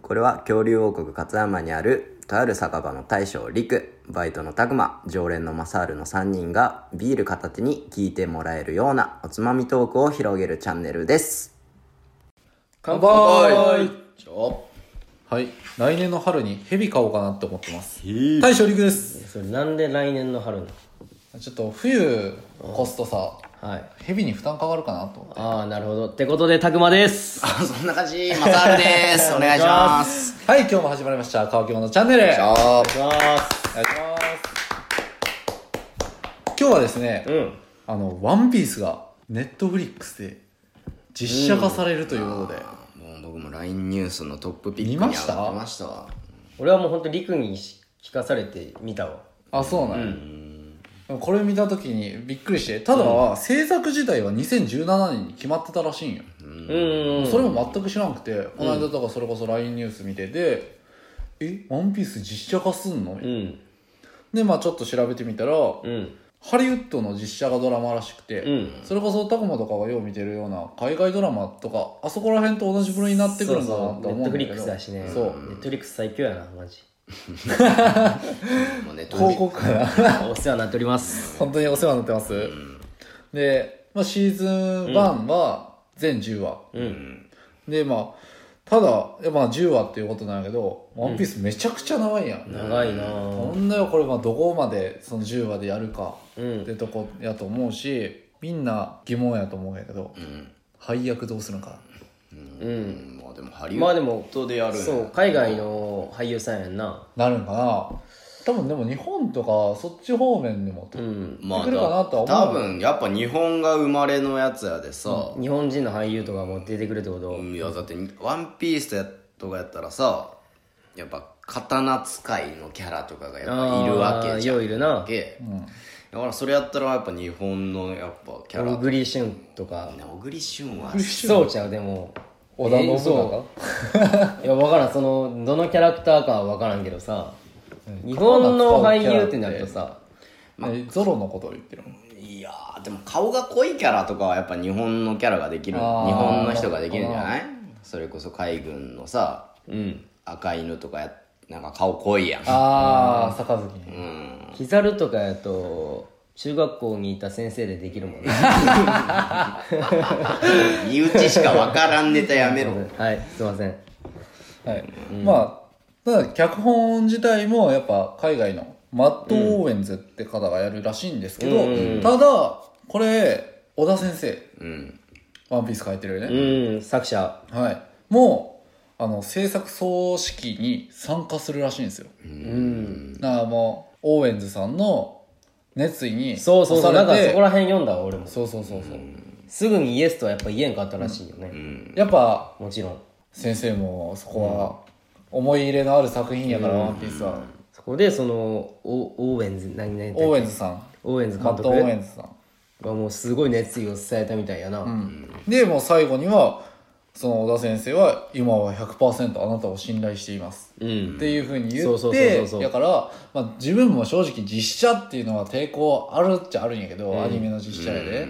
これは恐竜王国勝山にあるとある酒場の大将陸バイトの拓磨常連のマサールの3人がビール片手に聞いてもらえるようなおつまみトークを広げるチャンネルです。乾杯。はい。来年の春にヘビ買おうかなって思ってます。大将陸です。それなんで来年の春なの？ちょっと冬越すとさはい。ヘビに負担かかるかなと思って。ああなるほど。ってことでたくまです。あそんな感じ。マサールです。お願いします。はい今日も始まりました。乾き物チャンネル。お願いしあお願いします。ます今日はですね、うん。あの「ワンピースがネットフリックスで実写化されるということで、もう僕も LINE ニュースのトップピックに上がってました。わ俺はもう本当リクに聞かされて見たわ。あそうなんや、でもこれ見た時にびっくりしてただ、制作自体は2017年に決まってたらしいんよ、うん。それも全く知らなくてこの間とかそれこそ LINE ニュース見てて「えワンピース実写化すんの?」うん。でまあちょっと調べてみたら、うん。ハリウッドの実写化ドラマらしくて、うん。それこそタコマとかがよう見てるような海外ドラマとかあそこら辺と同じ部類になってくるんだなと思うんだけど。ネットフリックスだしね。そう。ネットフリックス最強やなマジもうね広告かなお世話になっております。本当にお世話になってます、で、まあ、シーズン1は全10話、うん。でまあただ、まあ10話っていうことなんやけど、ワンピースめちゃくちゃ長いやん。長いな。ほんだよ、これまあどこまでその10話でやるかうん。ってとこやと思うし、みんな疑問やと思うんやけど、うん。配役どうするのか。うん。まあでもハリウまあでもッドでやるそう海外の俳優さんやんな。なるんかな。多分でも日本とかそっち方面にもと、うん。まあ来るかなとは思う。多分やっぱ日本が生まれのやつやでさ、日本人の俳優とかも出てくるってこと？いやだって「ワンピースやとかやったらさやっぱ刀使いのキャラとかがやっぱいるわけじゃん。いるな。け。だからそれやったらやっぱ日本のやっぱキャラ。小栗旬とか。小栗旬はそうちゃうでも織田信えー長 いや分からん。そのどのキャラクターかは分からんけどさ日本の俳優ってなるとさえゾロのことを言ってるのいやーでも顔が濃いキャラとかはやっぱ日本のキャラができる日あー。本の人ができるんじゃない？それこそ海軍のさうん。赤犬とかやなんか顔濃いやん。ああ杯。うん。キザルとかやと中学校にいた先生でできるもんね。身内しか分からんネタやめろ。はいすいません。はい、まあただ脚本自体もやっぱ海外のマット・オーウェンズって方がやるらしいんですけど、ただこれ小田先生うん。ワンピース書いてるよね、うん作者。はい。もうあの制作総指揮に参加するらしいんですよ。うん。だからもうオーウェンズさんの熱意にそうそうそう。なんかそこら辺読んだわ俺も。そうそうそうそう、すぐにイエスとはやっぱ言えんかったらしいよね。やっぱもちろん。先生もそこは思い入れのある作品やから、ワンピースは、そこでそのオオーウェンズ何々オーウェンズさん。オーウェンズ監マット・オーウェ督ンズさん。がもうすごい熱意を伝えたみたいやな、でもう最後にはその小田先生は今は100%あなたを信頼しています。うん。っていうふうに言そうそうっそうそうそう。てだから、まあ、自分も正直実写っていうのは抵抗あるっちゃあるんやけど、アニメの実写やで、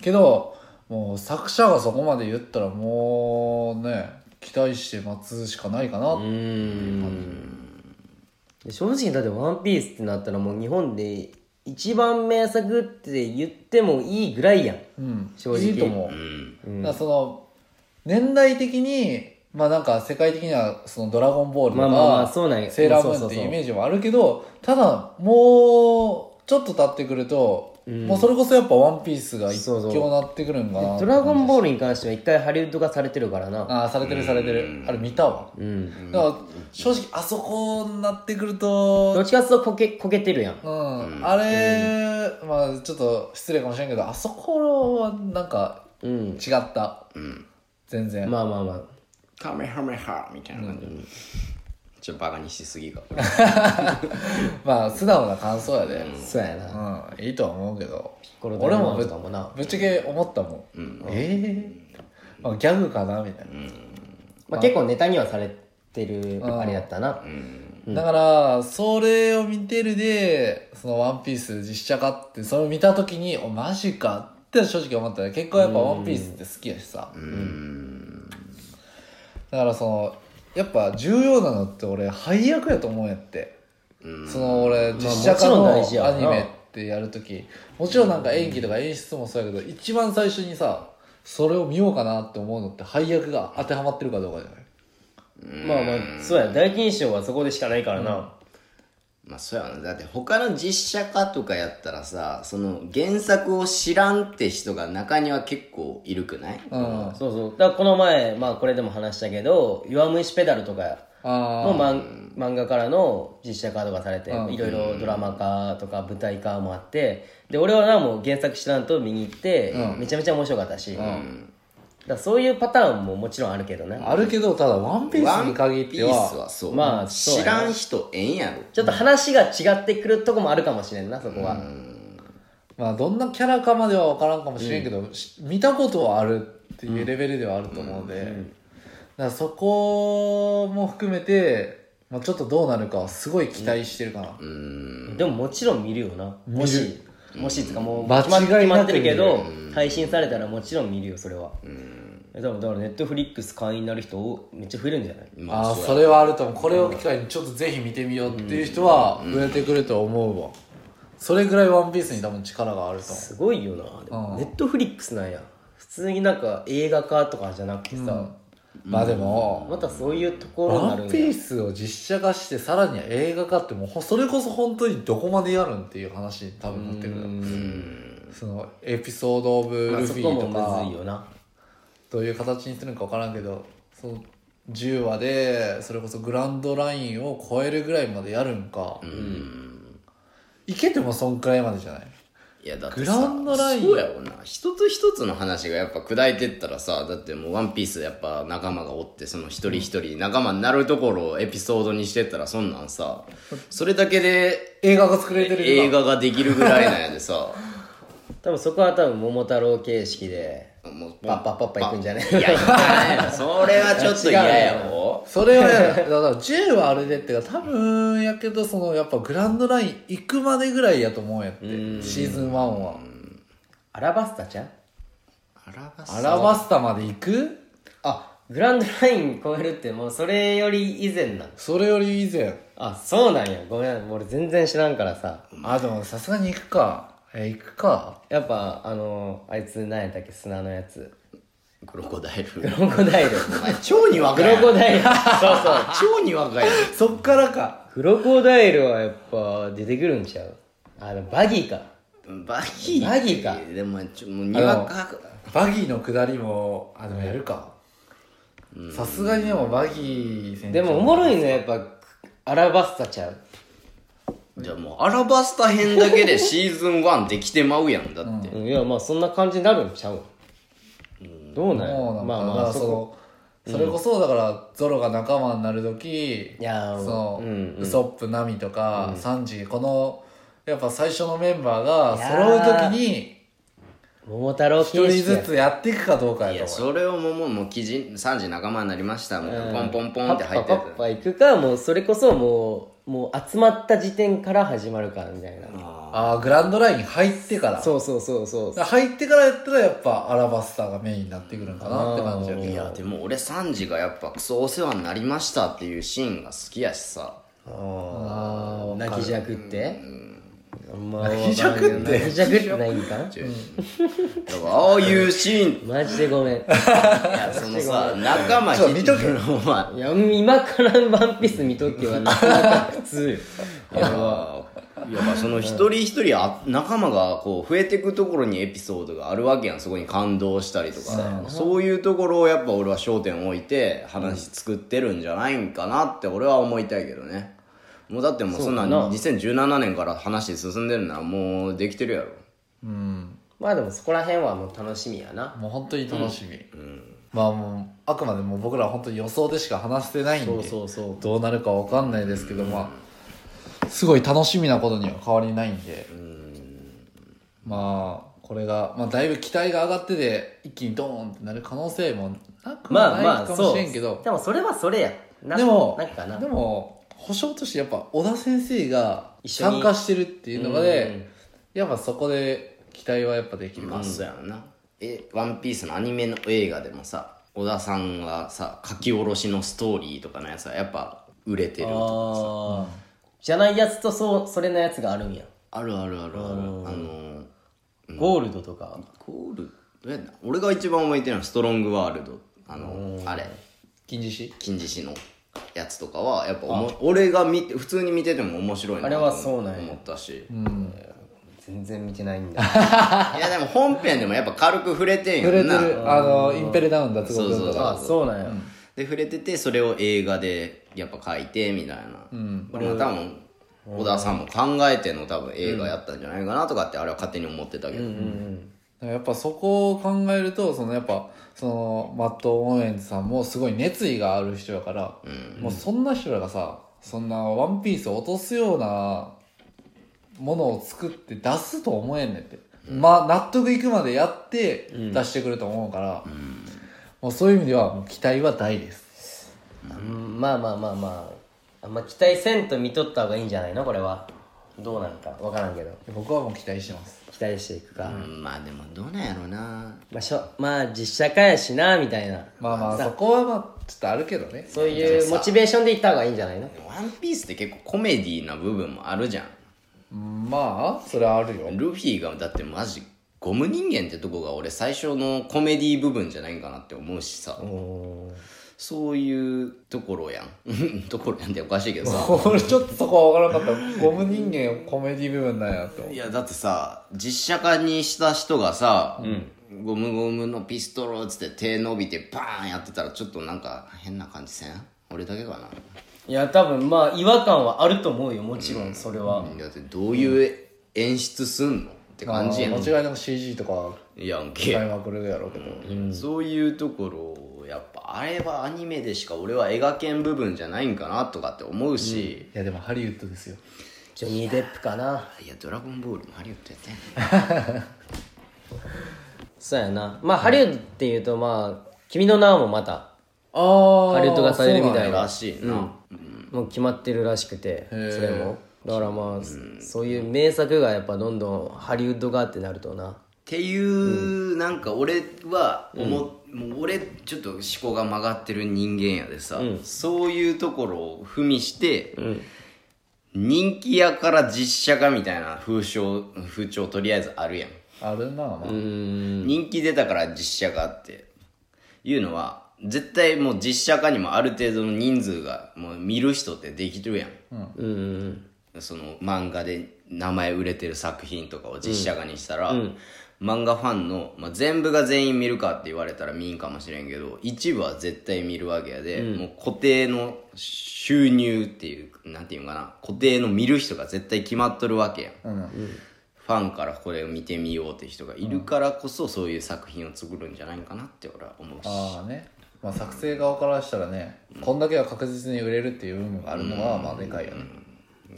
けどもう作者がそこまで言ったらもうね期待して待つしかないかな、うーんで正直だって「ワンピースってなったらもう日本で一番名作って言ってもいいぐらいやん。うん。正直。いいと思う、うん。だからその年代的にまあなんか世界的にはそのドラゴンボールとか、まあまあまあそうなんや。セーラームーンっていうイメージもあるけどただもうちょっと経ってくると、もうそれこそやっぱワンピースが一そうそう。強なってくるんかな。ドラゴンボールに関しては一回ハリウッド化されてるからな。ああされてるされてる。あれ見たわ。うん。だから正直あそこになってくるとどっちかっていうとこけこけてるやん。うん、あれ、まあちょっと失礼かもしれんけどあそこはなんかうん。違った、ん全然、まあまあまあ。カメハメハみたいな感じ、ちょっとバカにしすぎか。まあ素直な感想やで、そうやな。うん、いいとは思うけど。俺もぶっちゃけ思ったもん、ええまあ、ギャグかなみたいな、まあ結構ネタにはされてるあれやったな。だからそれを見てるでその「ワンピース実写化ってそれを見た時におマジかって正直思ったね結構やっぱ「ワンピースって好きやしさ、だからそのやっぱ重要なのって俺配役やと思うんやって、うん。その俺まあ実写化のアニメってやるときもちろんなんか演技とか演出もそうやけど一番最初にさそれを見ようかなって思うのって配役が当てはまってるかどうかじゃない？まあまあそうや。第一印象はそこでしかないからな、まあそうやな。だって他の実写化とかやったらさその原作を知らんって人が中には結構いるくない？うん。そうそう。だからこの前まあこれでも話したけど「弱虫ペダル」とかあも漫漫画からの実写化とかされていろいろドラマ化とか舞台化もあってで俺はなもう原作知らんと見に行って、めちゃめちゃ面白かったし、だそういうパターンももちろんあるけどね。ああるけどただワンピースに限ってワンピースははそう。まあ知らん人ええんやろ。ちょっと話が違ってくるとこもあるかもしれんなそこは、まあどんなキャラかまでは分からんかもしれんけど、し見たことはあるっていうレベルではあると思うので、だからそこも含めて、まあ、ちょっとどうなるかはすごい期待してるかな、でももちろん見るよな。もしもしつかもう間決ま決まってるけど。配信されたらもちろん見るよそれは。え多分だからネットフリックス会員になる人めっちゃ増えるんじゃない？ああそれはあると思う。これを機会にちょっとぜひ見てみようっていう人は増えてくると思うわ、それぐらいワンピースに多分力があると思う。すごいよな。でもネットフリックスなんや。普通になんか映画化とかじゃなくてさ、まあでも、またそういうところになワンるんや。ピースを実写化してさらには映画化ってもうほそれこそ本当にどこまでやるんっていう話に多分なってくる。そのエピソード・オブ・まあルフィとかむずいよな。どういう形にするのか分からんけどその10話でそれこそグランドラインを超えるぐらいまでやるんか、いけてもそんくらいまでじゃない？いやだってグランドライン。そうやろな。一つ一つの話がやっぱ砕いてったらさだってもうワンピースやっぱ仲間がおってその一人一人仲間になるところをエピソードにしてったらそんなんさそれだけで映画が作れてる映画ができるぐらいなんやでさ。多分そこは多分桃太郎形式でもうパッパッパッパいくんじゃないいやいやそれはちょっと嫌やろ それはやだだから10はあれでってか多分やけどそのやっぱグランドライン行くまでぐらいやと思うんやって。シーズン1は。アラバスタちゃん？アラバスアラバスタまで行く？あグランドライン超えるってもうそれより以前なのそれより以前。あそうなんや。ごめん俺全然知らんからさ。あでもさすがに行くかえ行くか？やっぱあのあいつ何やったっけ砂のやつ。クロコダイル。クロコダイル。お前超に若クいロコダイル。そうそう。超に若いそっからか。クロコダイルはやっぱ出てくるんちゃう？あでもバギーか。バギー。バギーか。でもちょもうにわか。バギーの下りもあでもやるか。さすがにでもバギー船長でもおもろいねやっぱアラバスタちゃうじゃあもうアラバスタ編だけでシーズン1できてまうやんだって、うん。いやまあそんな感じになるんちゃう？どうなんや？もうなんかまあだからそまあそこのそれこそだからゾロが仲間になる時いやーその、うんウソップナミとか、サンジこのやっぱ最初のメンバーがいや揃うー時に桃太郎一人ずつやっていくかどうかいややと思う。それをもうもうもう記事3時仲間になりましたもうポンポンポンって入ってパッパパッパ行くかもうそれこそもうもう集まった時点から始まるかみたいな。ああグランドライン入ってから。そうそうそうそう入ってからやったらやっぱアラバスタがメインになってくるんかなって感じやけど。いやでも俺3時がやっぱクソお世話になりましたっていうシーンが好きやしさ。ああ泣きじゃくって？まあ泣きじゃくって泣きじゃくってないんかだからああいうシーン。マジでごめん。いやそのさ仲間見とけ。お前いや今からワンピース見とけはなかなか普通よ。いやいやその一人一人あ仲間がこう増えていくところにエピソードがあるわけやん。そこに感動したりとか。そういうところをやっぱ俺は焦点を置いて話作ってるんじゃないんかなって俺は思いたいけどねもうだってもうそんなそうかな。2017年から話進んでるならもうできてるやろ。うん。まあでもそこら辺はもう楽しみやな。もう本当に楽しみ、まあもうあくまでも僕らは本当に予想でしか話してないんでそうそうそう。どうなるかわかんないですけど、まあすごい楽しみなことには変わりないんで、まあこれが、まあ、だいぶ期待が上がってて一気にドーンってなる可能性もなくまはないかもあまあそう。しれんけど、でもそれはそれや。なでもなんかな。でも保証としてやっぱ小田先生が参加してるっていうのがうん。でやっぱそこで期待はやっぱできる、まあそうやろな。え「ワンピースのアニメの映画でもさ小田さんがさ書き下ろしのストーリーとかのやつはやっぱ売れてるとかさ。じゃないやつとそうそれのやつがあるんや。あるあるあるある。あのゴールドとか。ゴールどうやった俺が一番覚えてるのはストロングワールド。あのあれ。金獅子？金獅子のやつとかはやっぱおも俺が見て普通に見てても面白いなあれはそうなんや。思ったし、全然見てないんだ。いやでも本編でもやっぱ軽く触れてん触れてる。あのインペルダウン脱獄とそうそうそうそう。なんや。で触れててそれを映画でやっぱ書いてみたいな、これも多分小田さんも考えての多分映画やったんじゃないかなとかってあれは勝手に思ってたけど、やっぱそこを考えるとそのやっぱそのマット・オーエンズさんもすごい熱意がある人やから、もうそんな人らがさそんなワンピースを落とすようなものを作って出すと思えんねんって、まあ納得いくまでやって出してくると思うから、もうそういう意味では期待は大です。うん。まあまあまあまああんま期待せんと見とった方がいいんじゃないの？これはどうなんか分からんけど。僕はもう期待してます。期待していくか、うんまあでもどうなんやろうな。まあ、しょまあ実写化やしなみたいな。まあまあそこはまあちょっとあるけどね。そういうモチベーションでいった方がいいんじゃないの？ワンピースって結構コメディな部分もあるじゃん。うんまあそれはあるよ。ルフィがだってマジゴム人間ってとこが俺最初のコメディ部分じゃないんかなって思うしさそういうところやん。ところやんっておかしいけどさ。俺ちょっとそこは分からなかった。ゴム人間コメディ部分なんやと。いやだってさ実写化にした人がさ、ゴムゴムのピストルっつって手伸びてバーンやってたらちょっとなんか変な感じせん？俺だけかな。いや多分まあ違和感はあると思うよもちろんそれは、だってどういう演出すんのって感じやん。まあ間違いなく CG とかやんけ使いまくるやろうけど、そういうところをやっぱあれはアニメでしか俺は描けん部分じゃないんかなとかって思うし、いやでもハリウッドですよ。ジョニー・デップかな。いやドラゴンボールもハリウッドやったやん。そうやな。まあハリウッドっていうとまあ「君の名は」もまたああハリウッド化されるみたいな。らしいな、もう決まってるらしくてそれも。だからまあ、そういう名作がやっぱどんどんハリウッド化ってなるとなっていう、なんか俺は思、もう俺ちょっと思考が曲がってる人間やでさ、そういうところを踏みして、人気やから実写化みたいな風潮風潮とりあえずあるやん。あるな、まあ人気出たから実写化って。いうのは絶対もう実写化にもある程度の人数がもう見る人ってできてるやん、うん。その漫画で名前売れてる作品とかを実写化にしたら、漫画ファンの、まあ、全部が全員見るかって言われたら見んかもしれんけど一部は絶対見るわけやで、もう固定の収入っていうなんていうのかな固定の見る人が絶対決まっとるわけやん、うん。ファンからこれを見てみようって人がいるからこそそういう作品を作るんじゃないかなって俺は思うし。ああね。まあ作成側からしたらね、こんだけは確実に売れるっていう部分があるのはまあでかいよね、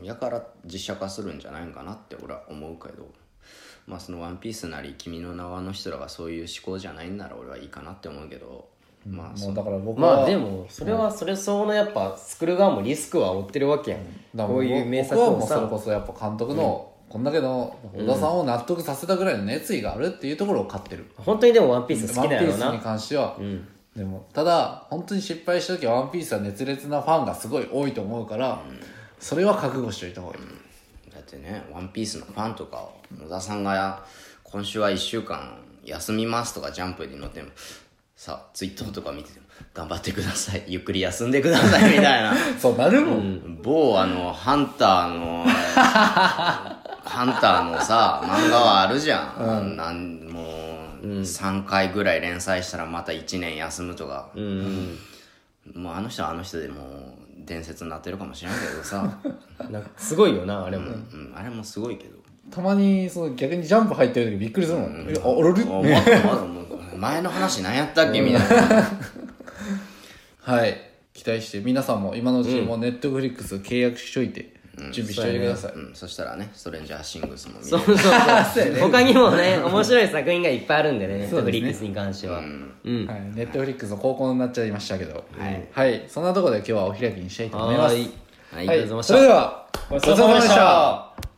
やから実写化するんじゃないかなって俺は思うけどまあその「ワンピースなり「君の名は」の人らがそういう思考じゃないんなら俺はいいかなって思うけどまあもうだから僕はまあでもそれはそれ相応のやっぱ作る側もリスクは負ってるわけやん、だからこういう名作を僕はもうそれさこそやっぱ監督の、こんだけの小田さんを納得させたぐらいの熱意があるっていうところを買ってる、本当にでもワンピース好ワンピースにきな関しては、でもただ本当に失敗した時はワンピースは熱烈なファンがすごい多いと思うから、それは覚悟しておいた方がいい、だってね「ワンピースのファンとかを野田さんが今週は1週間休みますとかジャンプに載ってもさツイッターとか見てても頑張ってください。ゆっくり休んでくださいみたいな。そうなるもん、某あのハンターの ハンターのさ漫画はあるじゃん、なんもう、3回ぐらい連載したらまた1年休むとか、もうあの人はあの人でもう伝説になってるかもしれんけどさ、なんかすごいよなあれも、うん、あれもすごいけど。たまにその逆にジャンプ入ってる時びっくりするもん、えああれ？れあまだまだもう前の話何やったっけみたいな。はい。期待して皆さんも今のうちにもうネットフリックス契約しといて準備しておいてください、うん、そしたらねストレンジャーシングスも見れる。そうそうそう。他にもね面白い作品がいっぱいあるんでねネッそうですね。トフリックスに関しては。うん、はい、ネットフリックスの広告になっちゃいましたけど。はい、そんなところで今日はお開きにしたいと思います。はーい。はい。はい。ありがとうございましたそれではごちそうさまでした